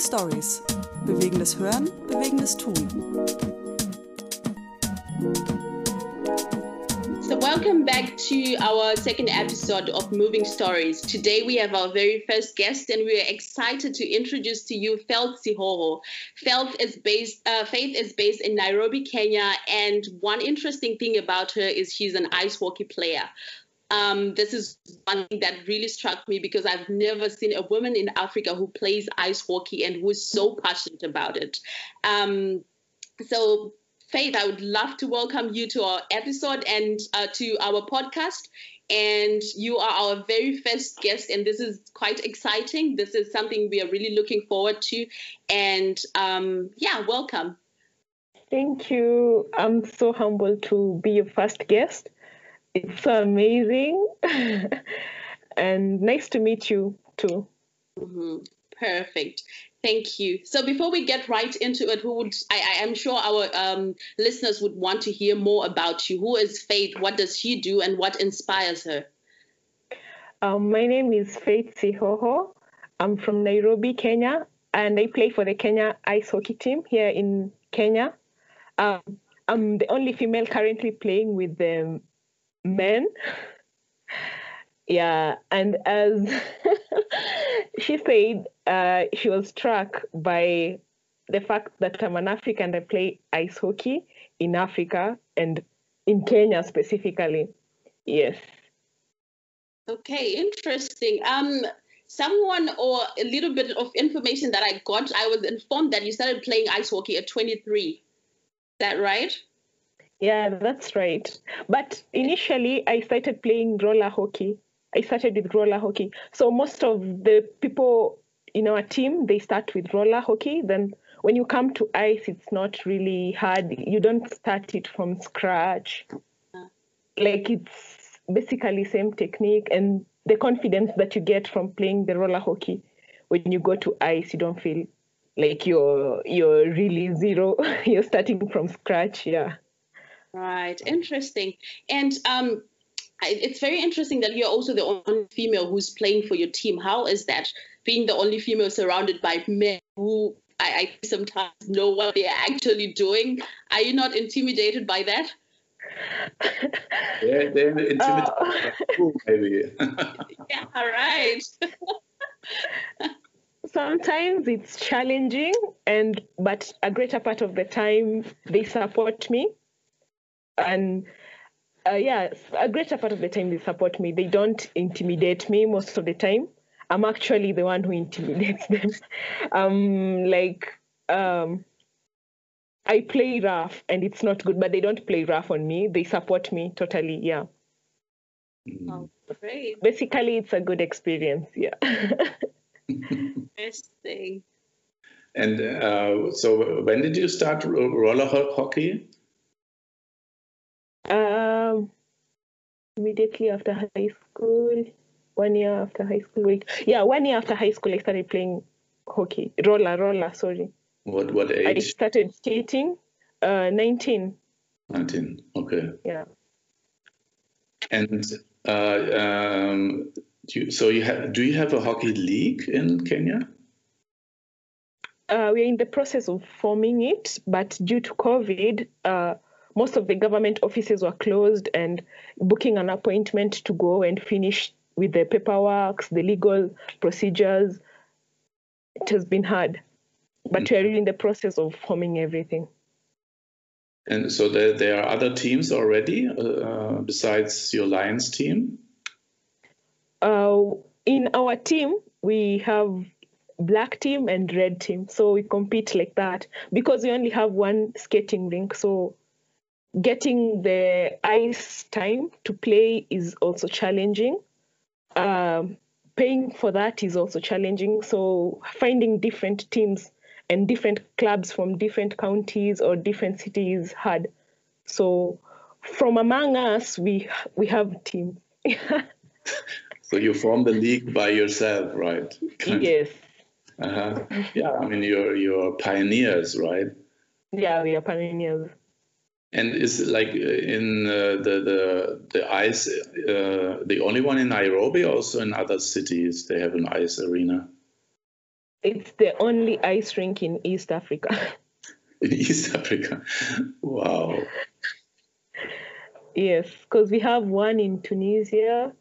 Stories. Bewegendes Hören, bewegendes Tun. So, welcome back to our second episode of Moving Stories. Today, we have our very first guest, and we are excited to introduce to you Faith Sihoho. Faith is based, uh, Faith is based in Nairobi, Kenya, and one interesting thing about her is she's an ice hockey player. Um, this is one thing that really struck me because I've never seen a woman in Africa who plays ice hockey and who is so passionate about it. Um, so, Faith, I would love to welcome you to our episode and uh, to our podcast. And you are our very first guest, and this is quite exciting. This is something we are really looking forward to. And um, yeah, welcome. Thank you. I'm so humbled to be your first guest. It's so amazing. and nice to meet you too. Mm-hmm. Perfect. Thank you. So before we get right into it, who would I, I am sure our um, listeners would want to hear more about you. Who is Faith? What does she do, and what inspires her? Um, my name is Faith Sihoho. I'm from Nairobi, Kenya, and I play for the Kenya ice hockey team here in Kenya. Um, I'm the only female currently playing with the men. Yeah, and as she said, uh, she was struck by the fact that I'm an African. I play ice hockey in Africa and in Kenya specifically. Yes. Okay, interesting. Um, someone or a little bit of information that I got, I was informed that you started playing ice hockey at 23. Is that right? Yeah, that's right. But initially, I started playing roller hockey. I started with roller hockey. So most of the people in our team, they start with roller hockey. Then when you come to ice, it's not really hard. You don't start it from scratch. Like it's basically same technique and the confidence that you get from playing the roller hockey. When you go to ice, you don't feel like you're you're really zero. you're starting from scratch. Yeah. Right. Interesting. And um, it's very interesting that you're also the only female who's playing for your team. How is that? Being the only female surrounded by men who I, I sometimes know what they're actually doing. Are you not intimidated by that? yeah, they're intimidated. Uh, maybe. yeah, all right. Sometimes it's challenging, and but a greater part of the time they support me, and uh, yeah, a greater part of the time they support me. They don't intimidate me most of the time. I'm actually the one who intimidates them. um, like um, I play rough and it's not good, but they don't play rough on me. They support me totally. Yeah. Oh, great. Basically, it's a good experience. Yeah. Interesting. And uh, so, when did you start roller hockey? Um, immediately after high school, one year after high school. Wait, yeah, one year after high school, I started playing hockey, roller, roller. Sorry. What what age? I started skating, uh, nineteen. Nineteen. Okay. Yeah. And uh, um, do you, so you have do you have a hockey league in Kenya? Uh, we're in the process of forming it, but due to COVID, uh, most of the government offices were closed and booking an appointment to go and finish with the paperwork, the legal procedures, it has been hard. But mm-hmm. we're really in the process of forming everything. And so there, there are other teams already uh, besides your Lions team? Uh, in our team, we have black team and red team. So we compete like that because we only have one skating rink. So getting the ice time to play is also challenging. Um, paying for that is also challenging. So finding different teams and different clubs from different counties or different cities hard. So from among us, we we have a team. so you form the league by yourself, right? yes. Uh-huh. Yeah, I mean you're you're pioneers, right? Yeah, we are pioneers. And is like uh, in uh, the the the ice uh, the only one in Nairobi? Also in other cities, they have an ice arena. It's the only ice rink in East Africa. In East Africa. Wow. yes, because we have one in Tunisia,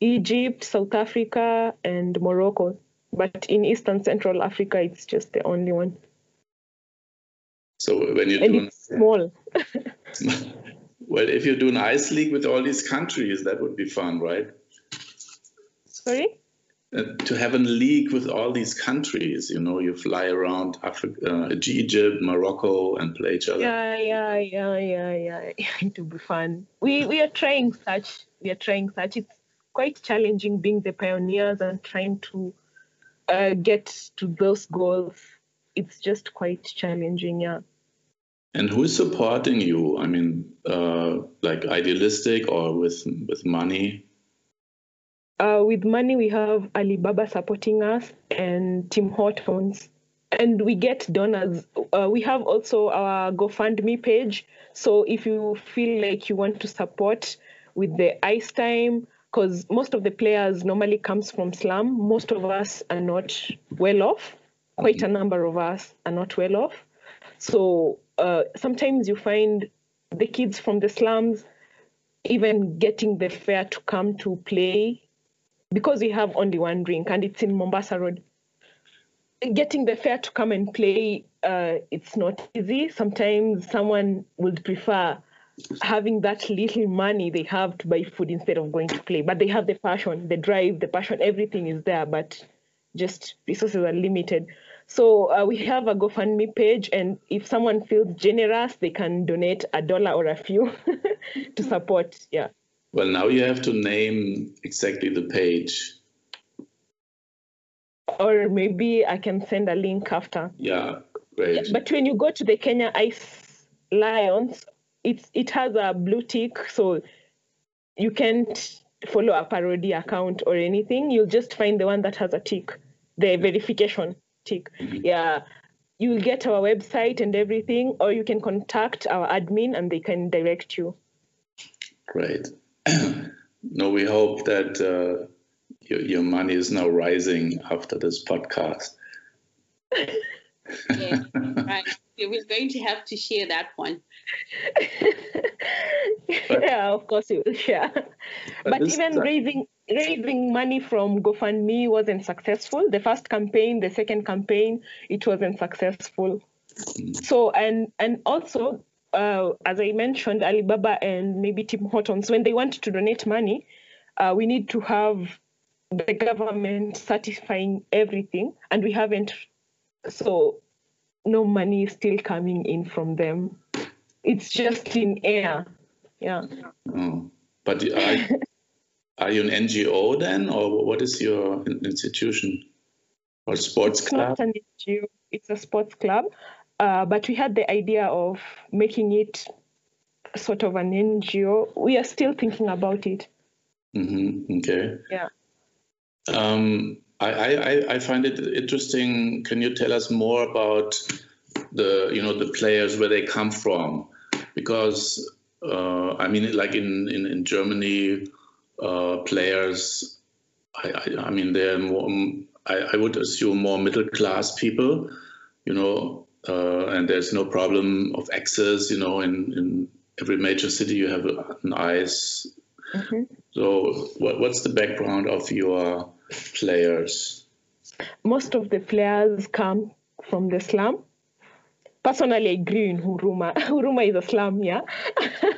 Egypt, South Africa, and Morocco. But in Eastern Central Africa, it's just the only one. So when you And do it's small. well, if you do an ice league with all these countries, that would be fun, right? Sorry? Uh, to have a league with all these countries, you know, you fly around Africa, uh, Egypt, Morocco, and play each other. Yeah, yeah, yeah, yeah, yeah. it will be fun. We we are trying such. We are trying such. It's quite challenging being the pioneers and trying to uh, get to those goals. It's just quite challenging. Yeah. And who is supporting you? I mean, uh, like idealistic or with with money? Uh, with money, we have Alibaba supporting us and Tim Hortons. And we get donors. Uh, we have also our GoFundMe page. So if you feel like you want to support with the ice time, because most of the players normally comes from slum, most of us are not well off. Quite a number of us are not well off. So uh, sometimes you find the kids from the slums even getting the fare to come to play because we have only one rink and it's in Mombasa Road. Getting the fare to come and play, uh, it's not easy. Sometimes someone would prefer having that little money they have to buy food instead of going to play. But they have the passion, the drive, the passion, everything is there, but just resources are limited. So uh, we have a GoFundMe page, and if someone feels generous, they can donate a dollar or a few to support. Yeah. Well, now you have to name exactly the page. Or maybe I can send a link after. Yeah, great. But when you go to the Kenya Ice Lions, it's it has a blue tick, so you can't follow a parody account or anything. You'll just find the one that has a tick, the verification tick. Yeah. You'll get our website and everything, or you can contact our admin and they can direct you. Great. no, we hope that uh, your, your money is now rising after this podcast. Yeah, right. We're going to have to share that one. yeah, of course you will share. But, this even raising raising money from GoFundMe wasn't successful. The first campaign, the second campaign, it wasn't successful. So and and also, uh, as I mentioned, Alibaba and maybe Tim Hortons, when they want to donate money, uh, we need to have the government certifying everything, and we haven't. So no money is still coming in from them. It's just in air. Yeah. Oh. But are, are you an NGO then, or what is your institution or sports It's club? not an NGO, it's a sports club. Uh, but we had the idea of making it sort of an NGO. We are still thinking about it. hmm Okay. Yeah. Um, I, I, I find it interesting. Can you tell us more about the you know the players where they come from? Because uh, I mean, like in in, in Germany, uh, players. I, I, I mean, they're more. I, I would assume more middle class people. You know, uh, and there's no problem of access. You know, in in every major city you have an ice. Mhm. So, what, what's the background of your players? Most of the players come from the slum. Personally, I grew in Huruma. Huruma is a slum, yeah.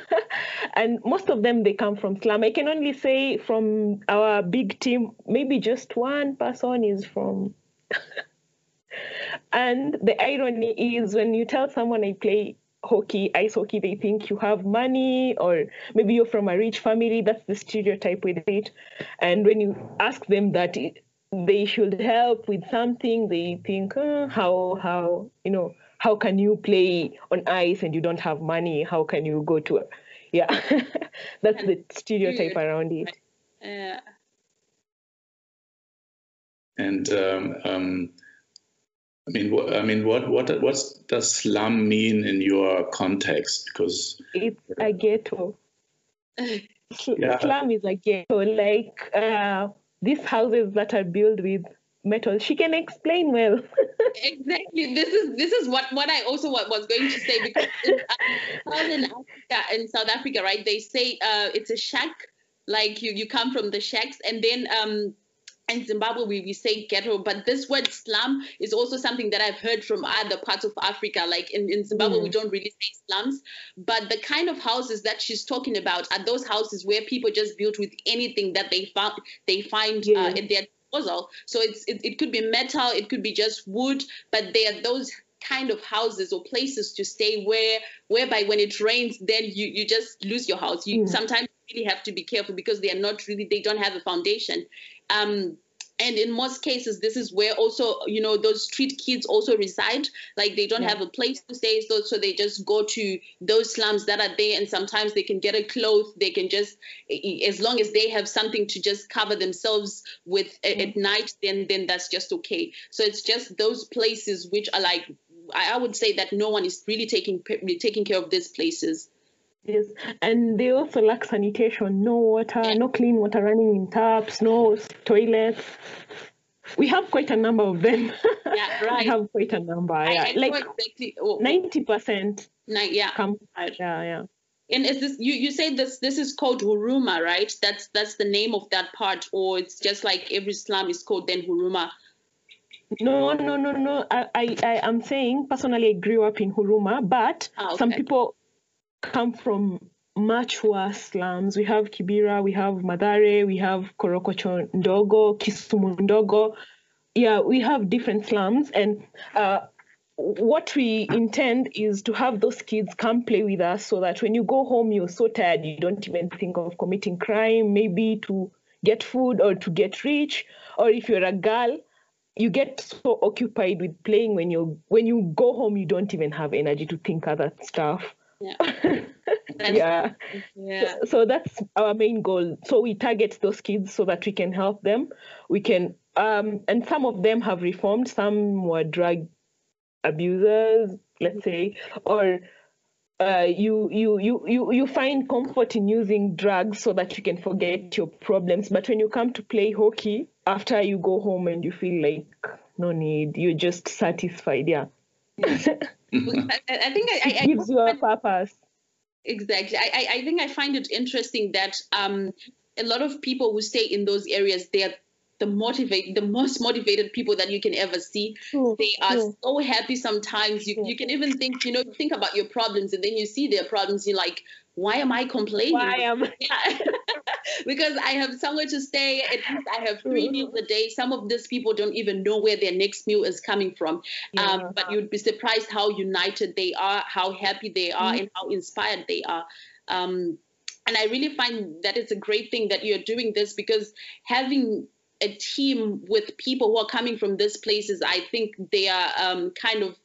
and most of them they come from slum. I can only say from our big team, maybe just one person is from. and the irony is when you tell someone I play hockey, ice hockey, they think you have money or maybe you're from a rich family. That's the stereotype with it. And when you ask them that it, they should help with something, they think, "Uh, how, how, you know, how can you play on ice and you don't have money? How can you go to, a, yeah, that's the stereotype around it. Uh, And um, um, I mean, what, I mean, what what what does slum mean in your context? Because It's a ghetto. Yeah. Slum is a ghetto, like uh, these houses that are built with metal. She can explain well. exactly. This is this is what what I also was going to say because in, uh, in Africa, in South Africa, right? They say uh, it's a shack. Like you you come from the shacks, and then um in Zimbabwe, we, we say ghetto, but this word slum is also something that I've heard from other parts of Africa. Like in, in Zimbabwe, mm. we don't really say slums, but the kind of houses that she's talking about are those houses where people just built with anything that they found they find uh, yeah. uh, at their disposal. So it's it, it could be metal, it could be just wood, but they are those kind of houses or places to stay where whereby when it rains then you you just lose your house you mm. sometimes really have to be careful because they are not really they don't have a foundation um, and in most cases this is where also you know those street kids also reside like they don't yeah. have a place to stay so so they just go to those slums that are there and sometimes they can get a cloth they can just as long as they have something to just cover themselves with mm-hmm. at night then then that's just okay so it's just those places which are like I would say that no one is really taking taking care of these places Yes, and they also lack sanitation. No water, no clean water running in taps, no toilets. We have quite a number of them. Yeah, right. we have quite a number. I, yeah, I like exactly. ninety percent. Yeah. Come, yeah, yeah. And is this you? You say this? This is called Huruma, right? That's that's the name of that part, or it's just like every slum is called then Huruma. No, no, no, no. I, I, I am saying personally, I grew up in Huruma, but ah, okay. some people come from much worse slums. We have Kibera, we have Mathare, we have Korogocho Ndogo, Kisumu Ndogo. Yeah, we have different slums. And uh, what we intend is to have those kids come play with us so that when you go home, you're so tired, you don't even think of committing crime, maybe to get food or to get rich. Or if you're a girl, you get so occupied with playing when you when you go home you don't even have energy to think other stuff yeah. yeah. yeah. So, so, that's our main goal. So we target those kids so that we can help them. We can, um, and some of them have reformed. Some were drug abusers, let's say, or uh, you, you you you you find comfort in using drugs so that you can forget your problems. But when you come to play hockey, after you go home and you feel like no need, you're just satisfied. Yeah. I, I, think I, it gives you a purpose. Exactly. I, I think I find it interesting that um, a lot of people who stay in those areas, they're the motivate the most motivated people that you can ever see. They are so happy sometimes. You you can even think, you know, think about your problems and then you see their problems, you're like, why am I complaining? Why am I? because I have somewhere to stay. At least I have three meals a day. Some of these people don't even know where their next meal is coming from. Yeah. Um, but you'd be surprised how united they are, how happy they are, mm-hmm. and how inspired they are. Um, and I really find that it's a great thing that you're doing this because having a team with people who are coming from these places, I think they are um, kind of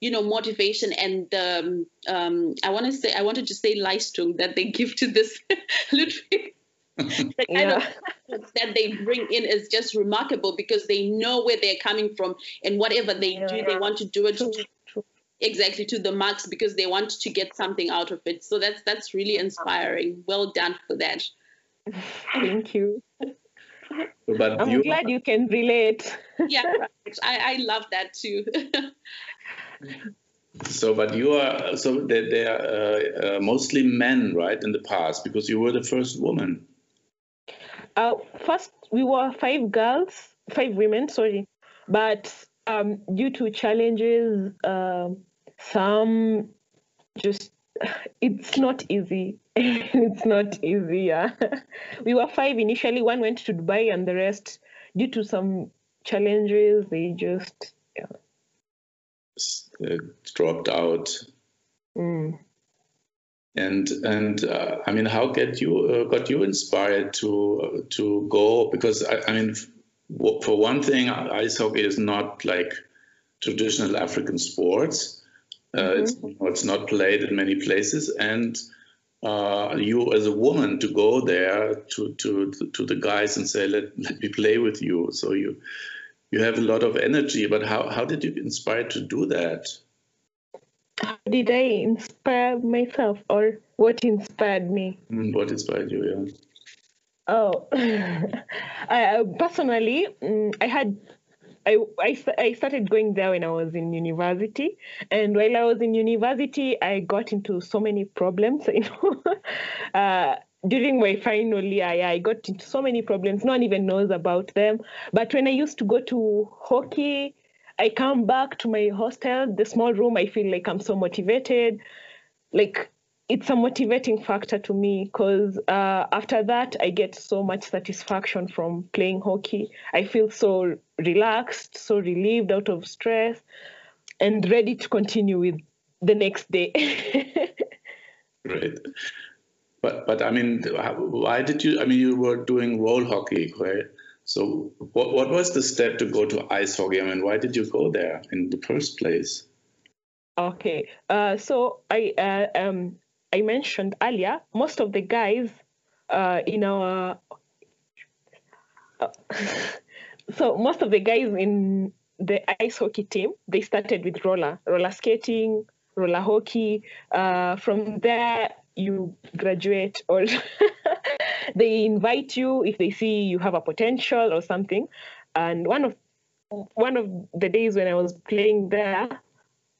you know motivation and um, um, I want to say I wanted to say Leistung that they give to this Ludwig. the kind yeah. of that they bring in is just remarkable because they know where they're coming from and whatever they yeah. do, they want to do it to, exactly to the max because they want to get something out of it. So that's that's really inspiring. Well done for that. Thank you. But I'm you, glad you can relate. yeah, right. I, I love that too. so, but you are so they, they are uh, uh, mostly men, right? In the past, because you were the first woman. Uh, first, we were five girls, five women, sorry, but um, due to challenges, uh, some just it's not easy. it's not easy. Yeah. we were five initially. One went to Dubai, and the rest, due to some challenges, they just yeah. Uh, dropped out. Mm. And and uh, I mean, how get you uh, got you inspired to uh, to go? Because I, I mean, for one thing, ice hockey is not like traditional African sports. Uh, mm-hmm. It's you know, it's not played in many places, and uh, you as a woman to go there to to to the guys and say let let me play with you. So you you have a lot of energy, but how how did you inspire to do that? How did I inspire myself, or what inspired me? Mm, what inspired you? Yeah. Oh, I, personally, mm, I had I, I, I started going there when I was in university. And while I was in university, I got into so many problems, you know. uh, during my final year, I got into so many problems. No one even knows about them. But when I used to go to hockey, I come back to my hostel, the small room, I feel like I'm so motivated. Like it's a motivating factor to me because uh, after that, I get so much satisfaction from playing hockey. I feel so relaxed, so relieved out of stress, and ready to continue with the next day. Great. But, but I mean, why did you? I mean, you were doing roll hockey, right? So, what, what was the step to go to ice hockey? I mean, why did you go there in the first place? Okay, uh, so I uh, um I mentioned earlier, most of the guys uh, in our uh, so most of the guys in the ice hockey team they started with roller roller skating roller hockey. Uh, from there you graduate or they invite you if they see you have a potential or something. And one of one of the days when i was playing there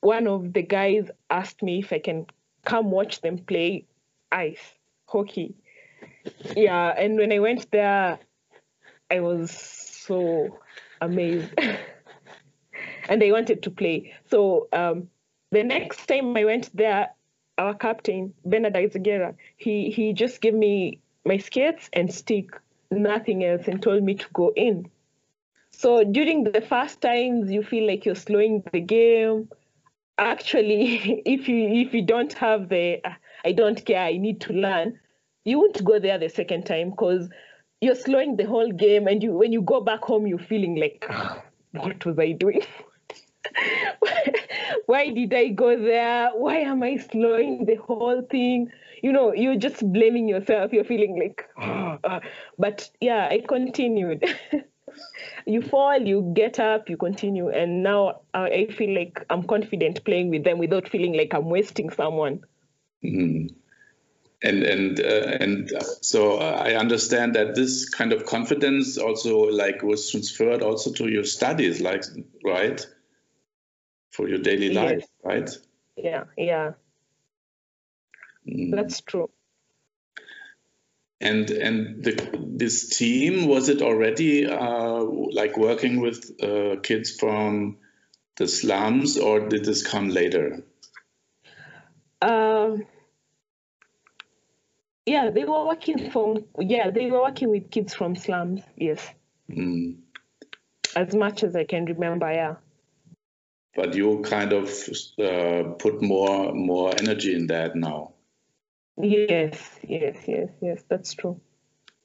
one of the guys asked me if i can come watch them play ice hockey. Yeah, and when I went there, I was so amazed. and they wanted to play. So um, the next time I went there, our captain, Bernard Azegere, he, he just gave me my skates and stick, nothing else, and told me to go in. So during the first times, you feel like you're slowing the game actually if you if you don't have the i don't care i need to learn you won't go there the second time because you're slowing the whole game and you when you go back home you're feeling like oh, what was i doing? Why did i go there? Why am i slowing the whole thing? You know you're just blaming yourself. You're feeling like oh, uh, but yeah i continued you fall, you get up, you continue, and now I feel like I'm confident playing with them without feeling like I'm wasting someone. Mm-hmm. And and uh, and so I understand that this kind of confidence also like was transferred also to your studies, like right, for your daily yes. life, right? Yeah, yeah, mm. that's true. And and the, this team was it already uh, like working with uh, kids from the slums, or did this come later? Um, yeah, they were working from yeah they were working with kids from slums. Yes. Mm. As much as I can remember, yeah. But you kind of uh, put more more energy in that now. Yes, yes, yes, yes, that's true.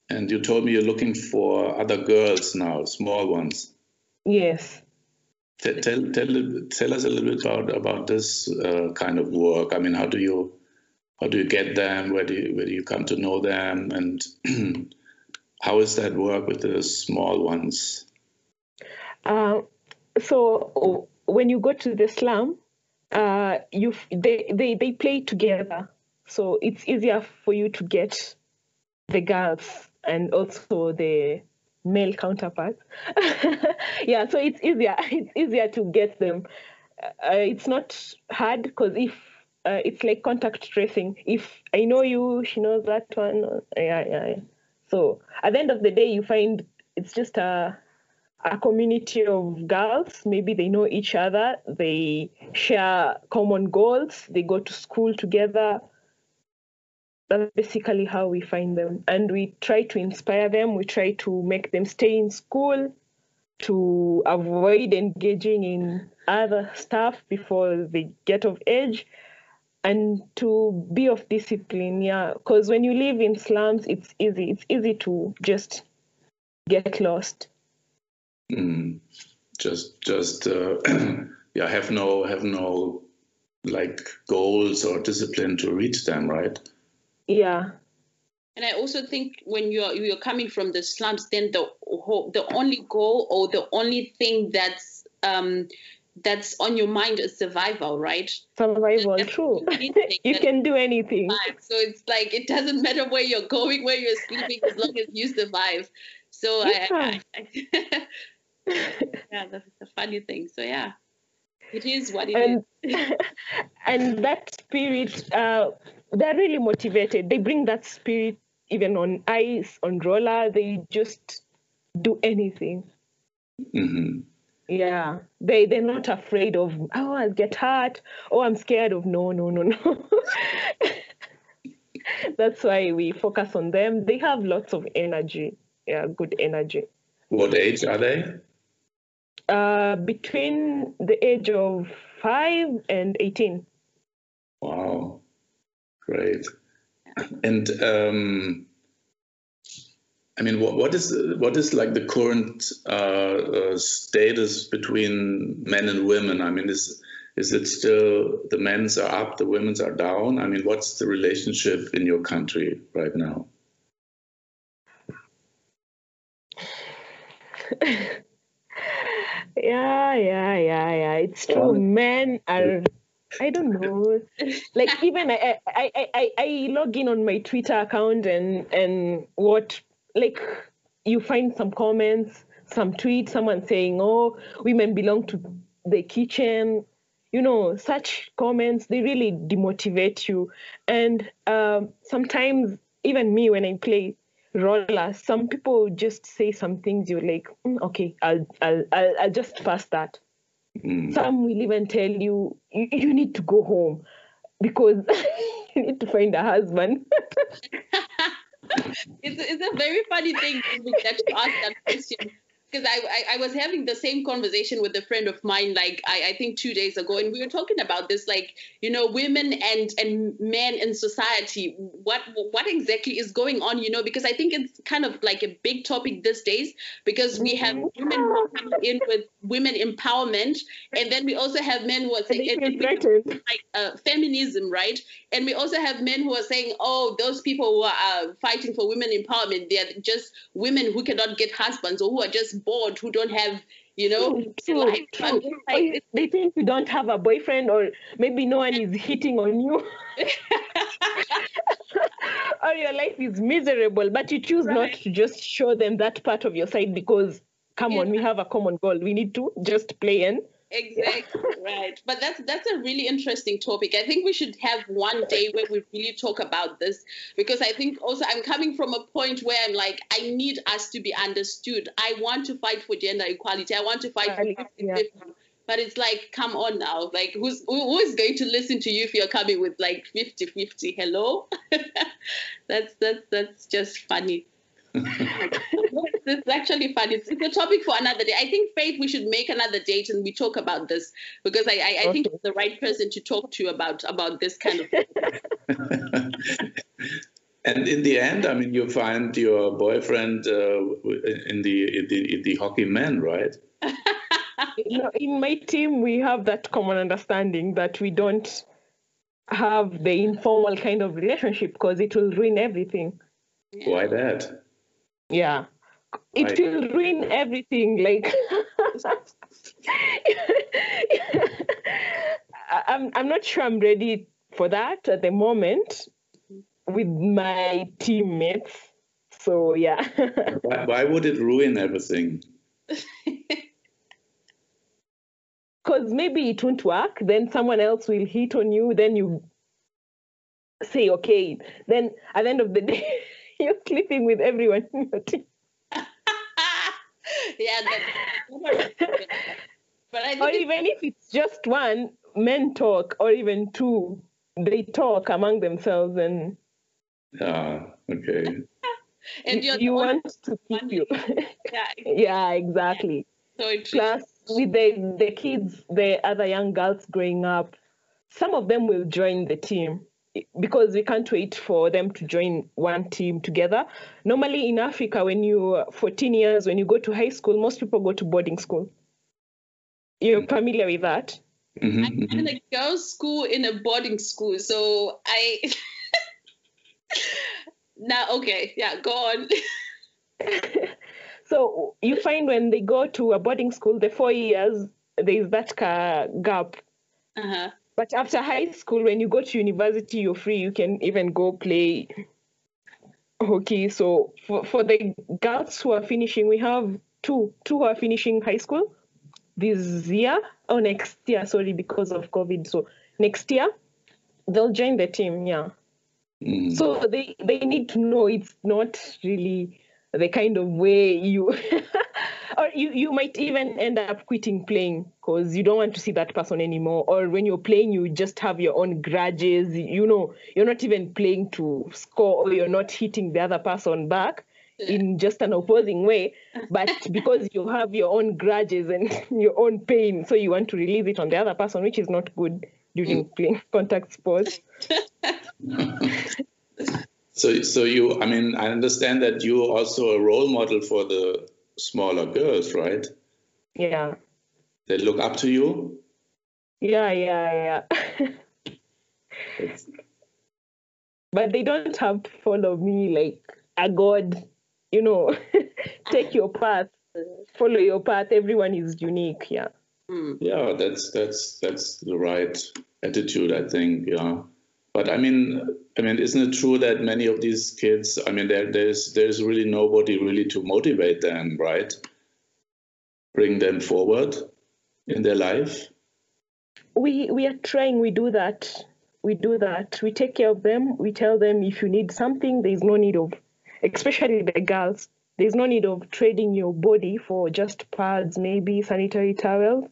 And you told me you're looking for other girls now, small ones. Yes. Tell, tell, tell, tell us a little bit about, about this uh, kind of work. I mean, how do you how do you get them? Where do you, where do you come to know them? And how is that work with the small ones? Uh, so when you go to the slum, uh, you they, they they play together. So it's easier for you to get the girls and also the male counterparts. yeah, so it's easier. It's easier to get them. Uh, it's not hard because if uh, it's like contact tracing. If I know you, she knows that one. Yeah, yeah, yeah. So at the end of the day, you find it's just a a community of girls. Maybe they know each other. They share common goals. They go to school together that's basically how we find them. And we try to inspire them, we try to make them stay in school, to avoid engaging in other stuff before they get of age, and to be of discipline. Yeah, because when you live in slums, it's easy. It's easy to just get lost. Mm, just, just, uh, yeah, have no, have no like goals or discipline to reach them, right? Yeah. And I also think when you're you're coming from the slums, then the the only goal or the only thing that's um, that's on your mind is survival, right? Survival, true. you can do anything. So it's like it doesn't matter where you're going, where you're sleeping, as long as you survive. So yeah. I, I, I yeah, the, the funny thing. So yeah, it is what it and, is. and that spirit, uh, they're really motivated. They bring that spirit even on ice, on roller. They just do anything. hmm Yeah, they they're not afraid of oh I'll get hurt. Oh I'm scared of no no no no. That's why we focus on them. They have lots of energy. Yeah, good energy. What age are they? Uh, between the age of five and eighteen. Great. And um, I mean, what, what is what is like the current uh, uh, status between men and women? I mean, is is it still the men's are up, the women's are down? I mean, what's the relationship in your country right now? Yeah, yeah, yeah, yeah. It's true. Men are. I don't know. Like even I, I, I, I, log in on my Twitter account and and what like you find some comments, some tweets, someone saying, "Oh, women belong to the kitchen." You know, such comments they really demotivate you, and um, sometimes even me when I play roller, some people just say some things you're like, "Mm, okay, I'll, I'll, I'll, I'll just pass that. Mm. Some will even tell you, you, you need to go home because you need to find a husband. it's, it's a very funny thing that you ask that question because I, I, I was having the same conversation with a friend of mine like I, I think two days ago and we were talking about this like you know women and and men in society what what exactly is going on you know because I think it's kind of like a big topic these days because we have women coming in with women empowerment and then we also have men who are saying And they and feel we- threatened. like uh, feminism, right? And we also have men who are saying, "Oh, those people who are uh, fighting for women empowerment, they are just women who cannot get husbands or who are just bored, who don't have, you know, True, true, life." True. like, they think you don't have a boyfriend, or maybe no one is hitting on you, or your life is miserable, but you choose not to just show them that part of your side because, come on, we have a common goal. We need to just play in. Exactly right. But that's that's a really interesting topic. I think we should have one day where we really talk about this because I think also I'm coming from a point where I'm like I need us to be understood. I want to fight for gender equality. I want to fight for Equality, 50 yeah. But it's like, come on now. Like, who's who, who is going to listen to you if you're coming with like 50 50? Hello? that's that's that's just funny. it's actually fun. It's, it's a topic for another day. I think Faith, we should make another date and we talk about this because I, I, I think Okay. it's the right person to talk to about about this kind of. and in the end, I mean, you find your boyfriend uh, in the in the in the hockey men, right? You know, in my team, we have that common understanding that we don't have the informal kind of relationship because it will ruin everything. Why that? Yeah. It Right. will ruin everything. Like, I'm, I'm not sure I'm ready for that at the moment with my teammates. So, yeah. Why, why would it ruin everything? Because maybe it won't work. Then someone else will hit on you. Then you say, okay. Then at the end of the day, you're sleeping with everyone in your team. yeah, that, but I think or it's- even if it's just one, men talk, or even two, they talk among themselves, and Ah, okay. and you're you want to keep you. yeah, yeah, exactly. so it Plus, with the the kids, the other young girls growing up, some of them will join the team because we can't wait for them to join one team together. Normally in Africa, when you're 14 years, when you go to high school, most people go to boarding school. You're familiar with that? Mhm, I'm in a girls' school in a boarding school, so I. now, okay, yeah, go on. So you find when they go to a boarding school, the four years, there is that ca- gap. Uh-huh. But after high school, when you go to university, you're free. You can even go play hockey. So for, for the girls who are finishing, we have two two who are finishing high school, this year or next year, sorry, because of COVID. So next year they'll join the team, yeah. Mm. So they they need to know it's not really the kind of way you or you, you might even end up quitting playing because you don't want to see that person anymore. Or when you're playing you just have your own grudges. You know you're not even playing to score or you're not hitting the other person back in just an opposing way. But because you have your own grudges and your own pain so you want to release it on the other person which is not good during mm. playing contact sports. So, so you, I mean, I understand that you're also a role model for the smaller girls, right? yeah They look up to you. yeah yeah yeah but they don't have to follow me like a god you know take your path follow your path everyone is unique yeah Mm. Yeah, that's that's that's the right attitude, I think. Yeah, but I mean, I mean, isn't it true that many of these kids? I mean, there there's there's really nobody really to motivate them, right? Bring them forward in their life. we we are trying we do that we do that we take care of them we tell them if you need something there's no need of especially the girls there's no need of trading your body for just pads maybe sanitary towels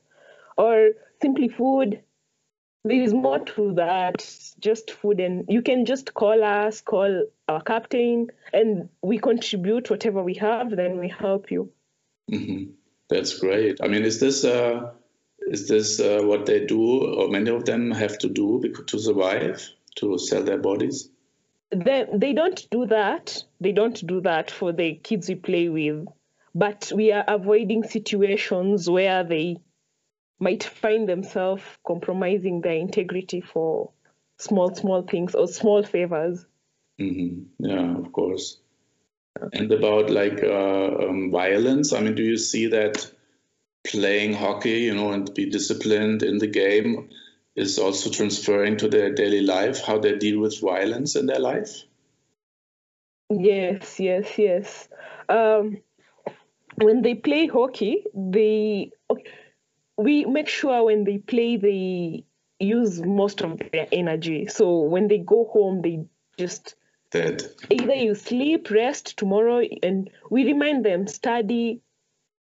or simply food there is more to that. Just food and you can just call us call our captain and we contribute whatever we have then we help you. Hmm That's great. I mean, is this uh, is this uh, what they do, or many of them have to do to survive, to sell their bodies? they, they don't do that. They don't do that for the kids we play with. But we are avoiding situations where they might find themselves compromising their integrity for small small things or small favors hmm Yeah, of course. And about like uh, um, violence, I mean, do you see that playing hockey, you know, and be disciplined in the game is also transferring to their daily life, how they deal with violence in their life? yes yes yes um, when they play hockey they okay, we make sure when they play they use most of their energy so when they go home they just That either you sleep, rest tomorrow, and we remind them study,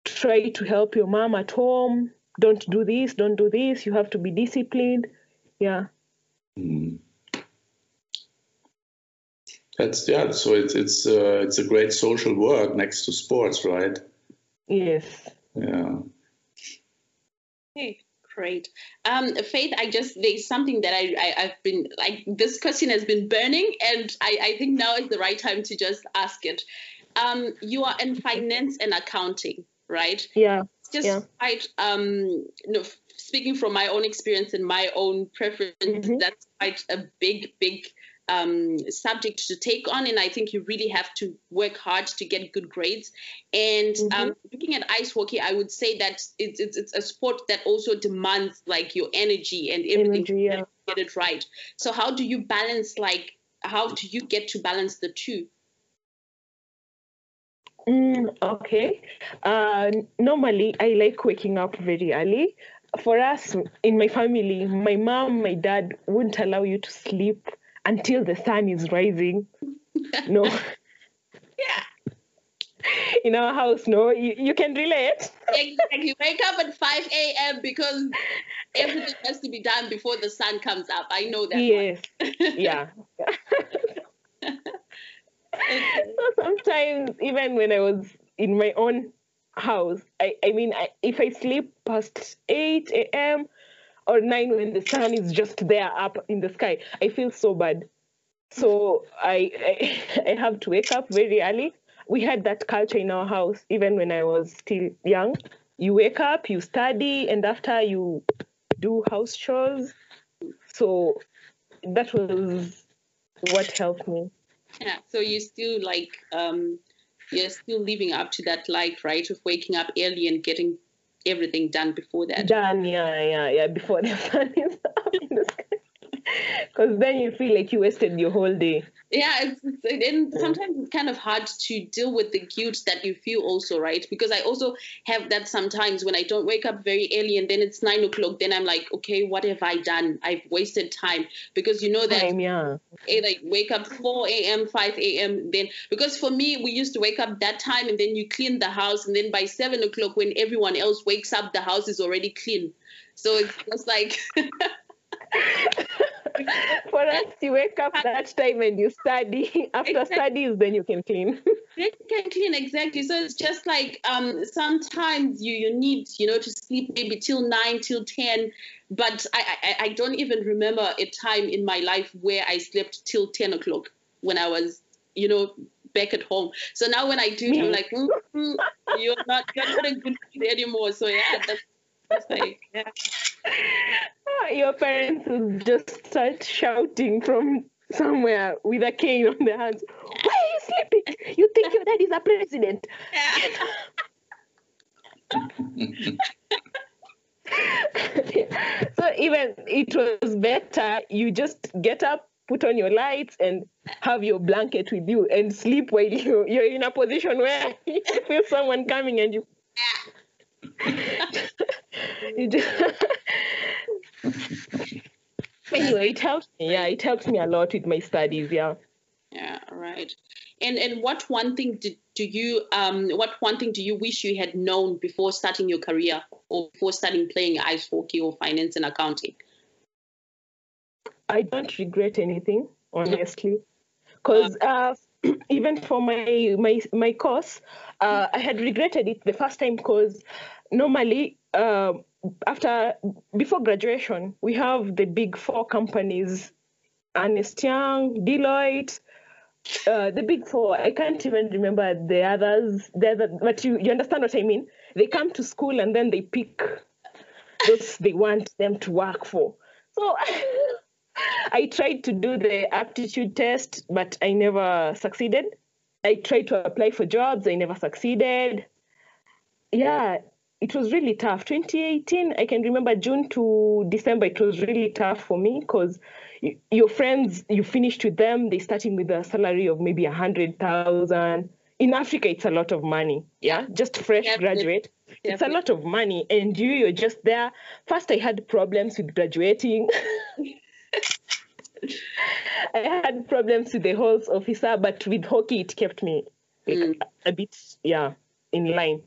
try to help your mom at home. Don't do this, don't do this. You have to be disciplined. Yeah. Mm. That's yeah. So it's it's uh, it's a great social work next to sports, right? Yes. Yeah. Okay, great. Um, Faith, I just there's something that I, I I've been like this question has been burning, and I I think now is the right time to just ask it. Um, you are in finance and accounting, right? Yeah. Just Yeah. quite um, you know, speaking from my own experience and my own preference, Mhm. that's quite a big, big um, subject to take on, and I think you really have to work hard to get good grades. And um, looking at ice hockey, I would say that it's, it's it's a sport that also demands like your energy and everything Energy, yeah. to get it right. So how do you balance like how do you get to balance the two? Mm, okay. Uh, normally, I like waking up very early. For us in my family, my mom, my dad wouldn't allow you to sleep until the sun is rising. No. Yeah. In our house, no, you, you can relate. Exactly. Wake up at 5 a.m. because everything has to be done before the sun comes up. I know that. Yes. Yeah. so sometimes, even when I was in my own house, I, I mean, I, if I sleep past 8 a.m. or 9 when the sun is just there up in the sky, I feel so bad. So I, I, I have to wake up very early. We had that culture in our house, even when I was still young. You wake up, you study, and after you do house chores. So that was what helped me. Yeah. So you still like um you're still living up to that like right of waking up early and getting everything done before that. Done, yeah, yeah, yeah, before the sun is up. Because then you feel like you wasted your whole day. Yeah, it's, it's, and mm. sometimes it's kind of hard to deal with the guilt that you feel also, right? Because I also have that sometimes when I don't wake up very early and then it's nine o'clock, then I'm like, okay, what have I done? I've wasted time because you know that Time, yeah. either wake up 4 a.m., 5 a.m. Then because for me, we used to wake up that time and then you clean the house, and then by seven o'clock, when everyone else wakes up, the house is already clean. So it's just like For us, you wake up that time and you study. After Exactly. studies, then you can clean. you can clean exactly. So it's just like um sometimes you you need you know to sleep maybe till nine till ten, but I I, I don't even remember a time in my life where I slept till ten o'clock when I was you know back at home. So now when I do it, I'm like mm, mm, you're not you're not a good kid anymore. So yeah, that's, that's like yeah. Your parents will just start shouting from somewhere with a cane on their hands. Why are you sleeping? You think your dad is a president? so even it was better you just get up put on your lights and have your blanket with you and sleep while you, you're in a position where you feel someone coming and you, you just anyway it helps me yeah it helps me a lot with my studies yeah Yeah, right. And and what one thing did, do you um what one thing do you wish you had known before starting your career or before starting playing ice hockey or finance and accounting? I don't regret anything, honestly, because uh, even for my my my course, uh, I had regretted it the first time because normally uh, after before graduation we have the big four companies, Ernst Young, Deloitte. Uh, the big four, I can't even remember the others. The other, but you, you understand what I mean? They come to school and then they pick those they want them to work for. So I tried to do the aptitude test, but I never succeeded. I tried to apply for jobs, I never succeeded. Yeah, it was really tough. 2018, I can remember June to December, it was really tough for me because your friends, you finished with them, they starting with a salary of maybe a hundred thousand. In Africa, it's a lot of money. Yeah, just fresh graduate. It's a lot of money, and you, you're just there. First, I had problems with graduating. I had problems with the halls officer, but with hockey, it kept me like, Mm. a bit, yeah, in line.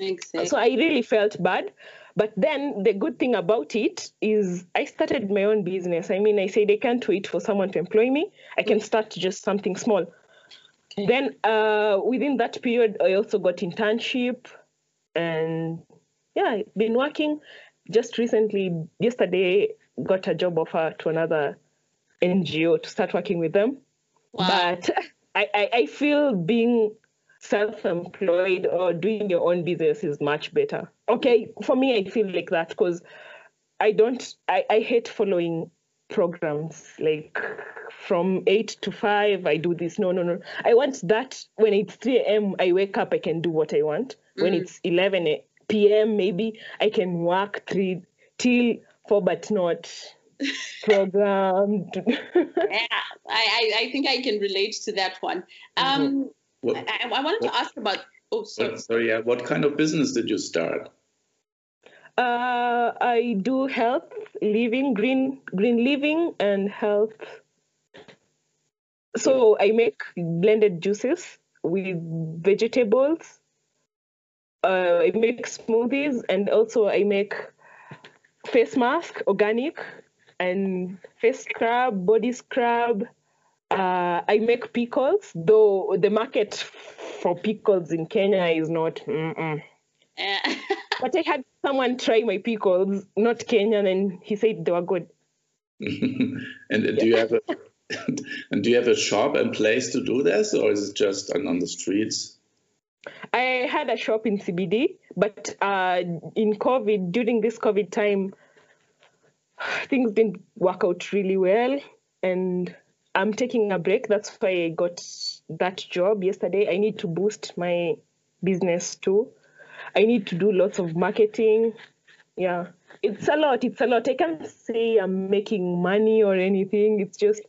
Exactly. So I really felt bad. But then the good thing about it is I started my own business. I mean, I said I can't wait for someone to employ me. I can start just something small. Okay. Then uh, within that period, I also got internship, and yeah, I've been working. Just recently, yesterday, got a job offer to another NGO to start working with them. Wow. But I, I, I feel being self-employed or doing your own business is much better. Okay, for me, I feel like that because I don't. I, I hate following programs like from eight to five. I do this. No, no, no. I want that when it's three a.m. I wake up. I can do what I want. When Mm. it's eleven p.m. maybe I can work three till four, but not programmed. yeah, I, I I think I can relate to that one. Um, What, I, I wanted to ask about. Oh, sorry. what, sorry, yeah. What kind of business did you start? Uh, I do health living, green green living, and health. So I make blended juices with vegetables. Uh, I make smoothies, and also I make face mask, organic, and face scrub, body scrub. Uh, I make pickles, though the market for pickles in Kenya is not. Mm-mm. But I had someone try my pickles, not Kenyan, and he said they were good. and do you have a and do you have a shop and place to do this, or is it just on, on the streets? I had a shop in CBD, but uh, in COVID, during this COVID time, things didn't work out really well, and I'm taking a break. That's why I got that job yesterday. I need to boost my business too. I need to do lots of marketing. Yeah, it's a lot. It's a lot. I can't say I'm making money or anything. It's just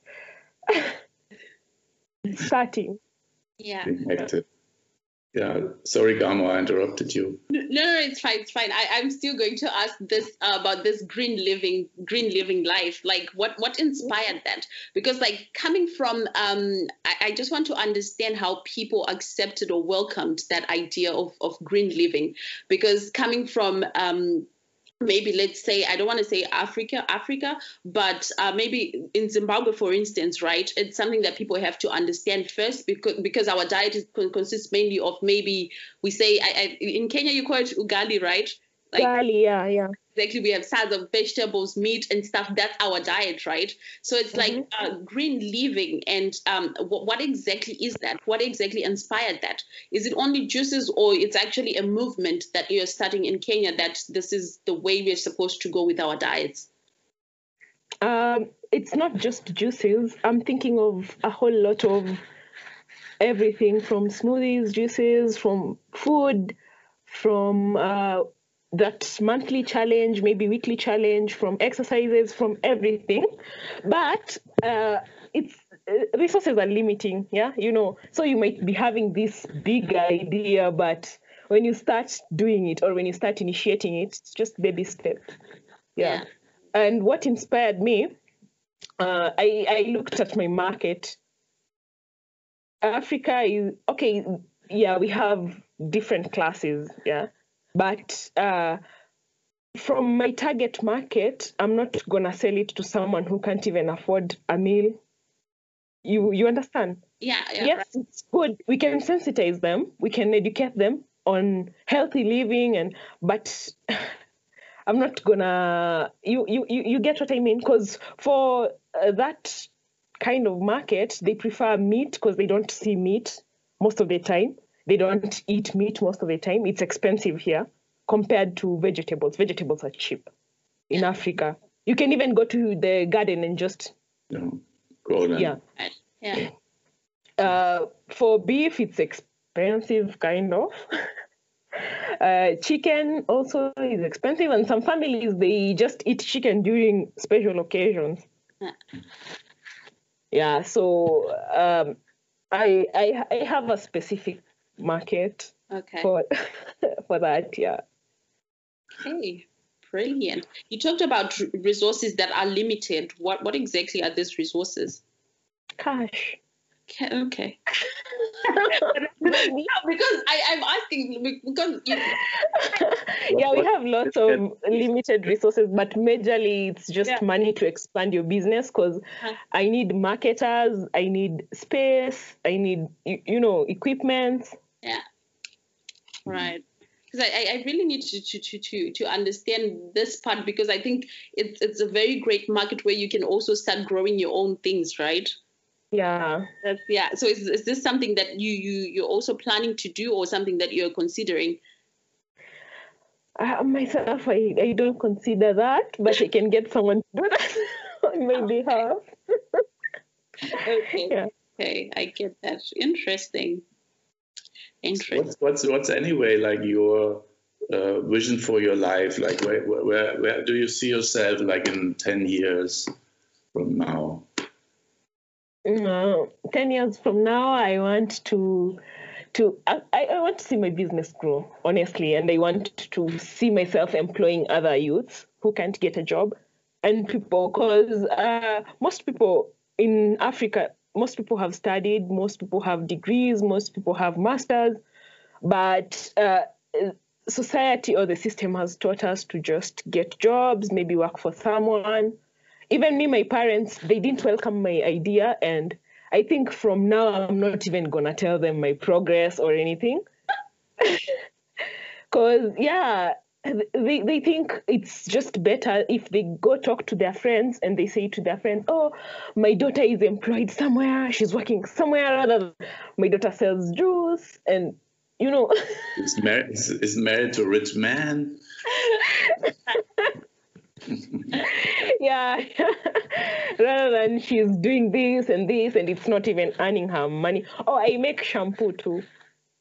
starting. Yeah. Being active. Yeah, sorry, Gamo, I interrupted you. No, no, it's fine. It's fine. I, I'm still going to ask this uh, about this green living, green living life. Like, what what inspired that? Because, like, coming from, um, I, I just want to understand how people accepted or welcomed that idea of of green living. Because coming from um, maybe let's say i don't want to say africa africa but uh, maybe in zimbabwe for instance right it's something that people have to understand first because because our diet is, consists mainly of maybe we say I, I, in kenya you call it ugali right like, yeah yeah. exactly we have salads of vegetables meat and stuff that's our diet right? So it's mm-hmm. like uh, green living and um, what, what, exactly is that? What exactly inspired that? Is it only juices or it's actually a movement that you're starting in kenya that this is the way we're supposed to go with our diets? Um, it's not just juices. I'm thinking of a whole lot of everything from smoothies juices from food from uh, that monthly challenge, maybe weekly challenge, from exercises, from everything. But uh, it's uh, resources are limiting, yeah, you know. So you might be having this big idea, but when you start doing it or when you start initiating it, it's just baby steps. Yeah. yeah. And what inspired me, uh, I, I looked at my market. Africa is okay. Yeah, we have different classes. Yeah, but uh, from my target market, I'm not gonna sell it to someone who can't even afford a meal. You you understand? Yeah. yeah yes, right. it's good. We can sensitize them. We can educate them on healthy living, and but I'm not gonna. You you you, get what I mean? Because for uh, that kind of market, they prefer meat because they don't see meat most of the time. They don't eat meat most of the time. It's expensive here compared to vegetables. Vegetables are cheap in Africa. You can even go to the garden and just yeah, grow them. Yeah. Yeah. Uh, for beef, it's expensive, kind of. uh, chicken also is expensive, and some families they just eat chicken during special occasions. Yeah. yeah so um, I, I I have a specific market okay. for for that. Yeah. Okay, brilliant. You talked about resources that are limited. What what exactly are these resources? Cash. Okay. because I, I'm asking because you... yeah, we have lots of limited resources, but majorly it's just yeah. money to expand your business. Because uh-huh. I need marketers, I need space, I need you, you know equipment. Yeah. Right because I, I really need to, to, to, to, to understand this part because I think it's, it's a very great market where you can also start growing your own things, right? Yeah. That's, yeah. So is, is this something that you, you, you're also planning to do or something that you're considering? Uh, myself, I, I don't consider that, but I can get someone to do that on my behalf. okay. Yeah. Okay, I get that. Interesting. Interesting. What's, what's, what's anyway like your uh, vision for your life? Like where, where, where do you see yourself like in 10 years from now? Uh, 10 years from now, I want to to I, I want to see my business grow honestly and i want to see myself employing other youths who can't get a job and people because uh, most people in africa most people have studied, most people have degrees, most people have masters, but uh, society or the system has taught us to just get jobs, maybe work for someone. Even me, my parents, they didn't welcome my idea, and I think from now I'm not even gonna tell them my progress or anything. Because yeah, they, they think it's just better if they go talk to their friends and they say to their friends, Oh, my daughter is employed somewhere, she's working somewhere, rather my daughter sells juice and you know is married is married to a rich man. yeah rather than she's doing this and this and it's not even earning her money. Oh, I make shampoo too.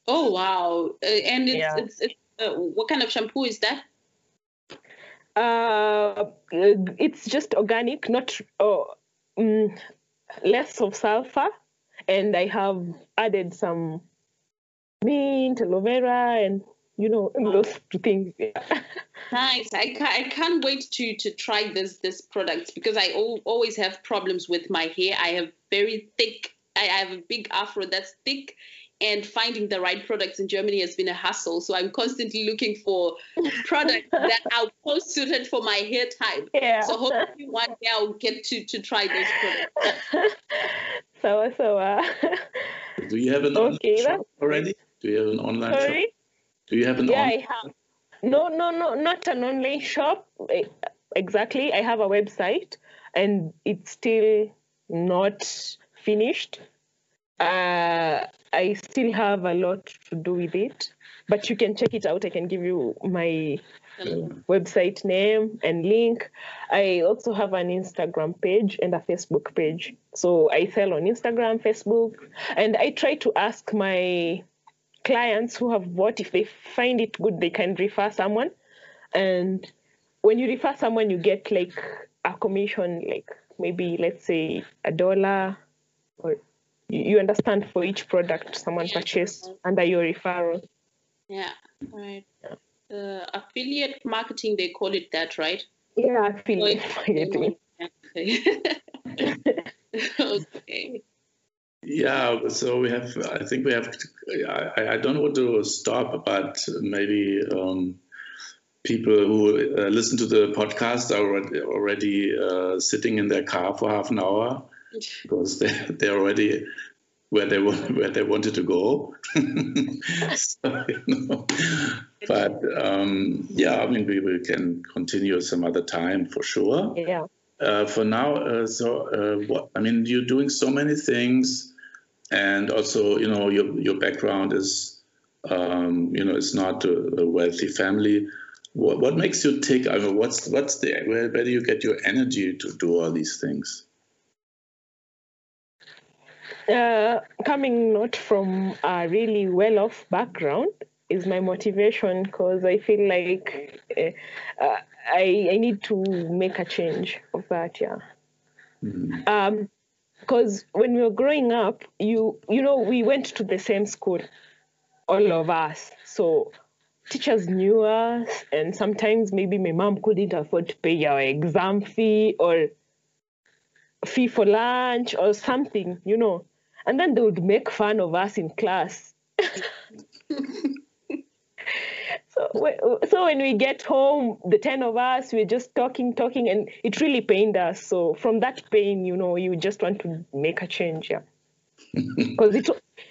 Oh wow! Uh, and it's, yeah. it's, it's uh, what kind of shampoo is that? Uh, it's just organic, not uh, mm, less of sulfur, and I have added some mint, aloe vera, and you know those things. nice. I can't, I can't wait to to try this this product because I al- always have problems with my hair. I have very thick. I have a big afro that's thick, and finding the right products in Germany has been a hassle. So I'm constantly looking for products that are most suited for my hair type. Yeah. So hopefully one day I'll get to to try those products. so so. Uh, Do you have an Okay, online shop already? Do you have an online shop? Do you have an Yeah, on- I have. No, no, no, not an online shop. eh, Exactly. I have a website and it's still not finished. Uh, I still have a lot to do with it, but you can check it out. I can give you my website name and link. I also have an Instagram page and a Facebook page. So I sell on Instagram, Facebook, and I try to ask my clients who have bought if they find it good they can refer someone and when you refer someone you get like a commission like maybe let's say a dollar or you you understand for each product someone purchased under your referral Yeah. Right. Uh, affiliate marketing, they call it that, right? yeah affiliate marketing Okay. okay. Yeah, so we have. I think we have. I, I don't want to stop, but maybe um, people who uh, listen to the podcast are already, already uh, sitting in their car for half an hour because they they're already where they where they wanted to go. so, you know, but um, yeah, I mean, we, we can continue some other time for sure yeah uh, for now, uh, so uh, what, I mean, you're doing so many things, and also, you know, your your background is, um, you know, it's not a, a wealthy family. What, what makes you tick? I mean, what's what's the where, where do you get your energy to do all these things? Uh, coming not from a really well off background is my motivation because I feel like uh, uh, I, I need to make a change of that, yeah. Mhm. Um, because when we were growing up, you you know we went to the same school, all of us. So teachers knew us, and sometimes maybe my mom couldn't afford to pay our exam fee or fee for lunch or something, you know. And then they would make fun of us in class. so, so when we get home, the 10 of us, we're just talking, talking, and it really pained us. So from that pain, you know, you just want to make a change, yeah. Because it,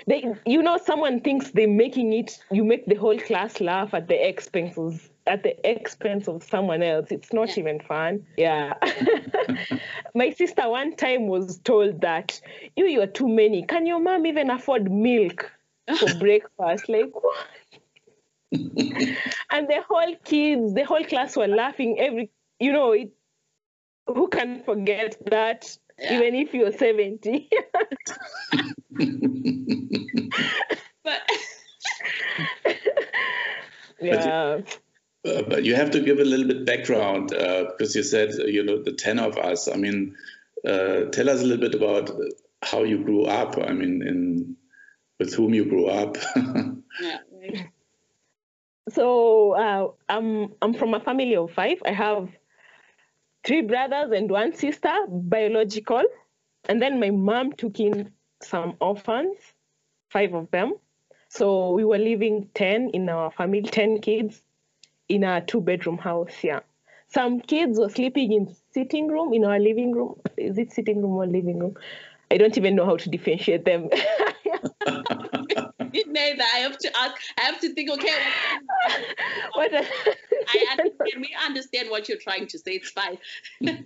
they, you know, someone thinks they're making it, you make the whole class laugh at the expenses, at the expense of someone else. It's not Yeah. even fun. Yeah. My sister one time was told that you, you are too many. Can your mom even afford milk for breakfast? Like, what? and the whole kids, the whole class were laughing. Every, you know, it, who can forget that? Yeah. Even if you're 70. But yeah. Uh, but you have to give a little bit background uh, because you said uh, you know the ten of us. I mean, uh, tell us a little bit about how you grew up. I mean, in with whom you grew up. yeah. So uh, I'm I'm from a family of five. I have three brothers and one sister, biological, and then my mom took in some orphans, five of them. So we were living ten in our family, ten kids, in a two-bedroom house. Yeah, some kids were sleeping in sitting room in our living room. Is it sitting room or living room? I don't even know how to differentiate them. Neither. I have to ask. I have to think. Okay, what? a- I understand. We understand what you're trying to say. It's fine.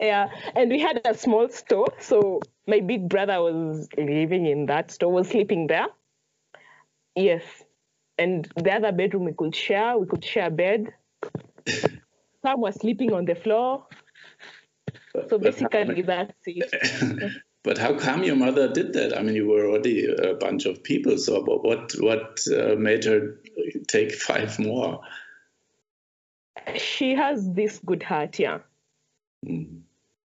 yeah and we had a small store so my big brother was living in that store was sleeping there yes and the other bedroom we could share we could share a bed some were sleeping on the floor so basically that's it But how come your mother did that? I mean, you were already a bunch of people. So what what what uh, made her take five more? she has this good heart, yeah. Mm.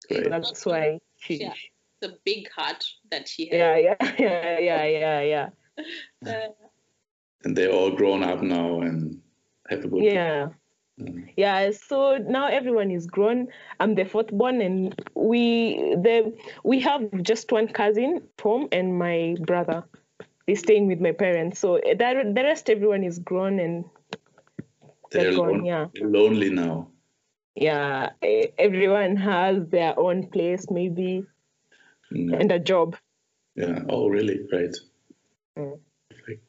So Great. that's why she. Yeah. The big heart that she has. Yeah, yeah, yeah, yeah, yeah, yeah. Uh, And they're all grown up now and have a good Yeah. Mm. Yeah, so now everyone is grown. I'm the fourth born, and we the we have just one cousin at home and my brother. They're staying with my parents. So eh, the, the rest everyone is grown and They're gone. lon- Yeah, lonely now. yeah. eh, Everyone has their own place, maybe, Mm. and a job. Yeah. Oh, really? Great. Mm. Perfect.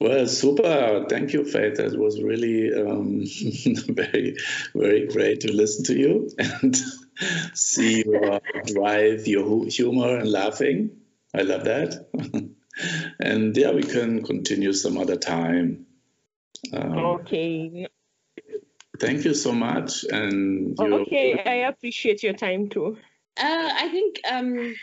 Well, super. Thank you, Faith. That was really um, very, very great to listen to you and see your drive, your humor, and laughing. I love that. and yeah, we can continue some other time. Um, Okay. Thank you so much. And Okay, I appreciate your time too. Uh, I think um,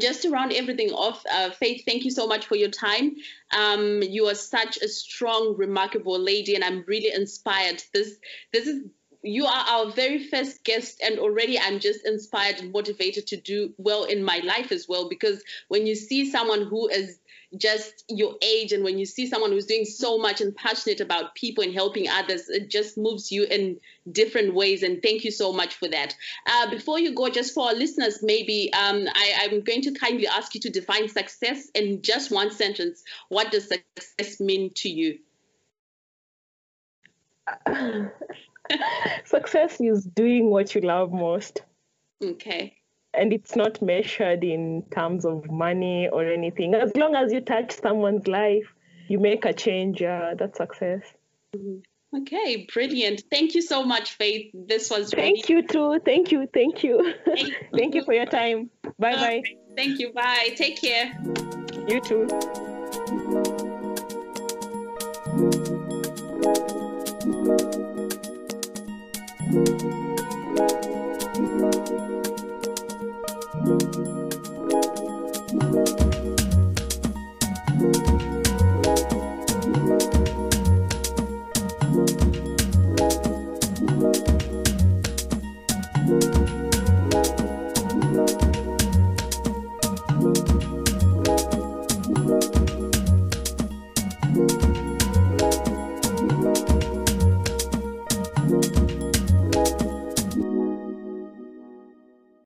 just to round everything off, uh, Faith, thank you so much for your time. Um, you are such a strong, remarkable lady, and I'm really inspired. This, this is you are our very first guest, and already I'm just inspired and motivated to do well in my life as well. Because when you see someone who is just your age, and when you see someone who's doing so much and passionate about people and helping others, it just moves you in different ways. And thank you so much for that. Uh, before you go, just for our listeners, maybe um, I, I'm going to kindly ask you to define success in just one sentence. What does success mean to you? Success is doing what you love most. Okay. And it's not measured in terms of money or anything. As long as you touch someone's life, you make a change, uh, that's success. Mm-hmm. Okay, brilliant. Thank you so much, Faith. This was Thank you too. Thank you. Thank you. Thank you, thank you for your time. Bye bye. Thank you. Bye. Take care. You too.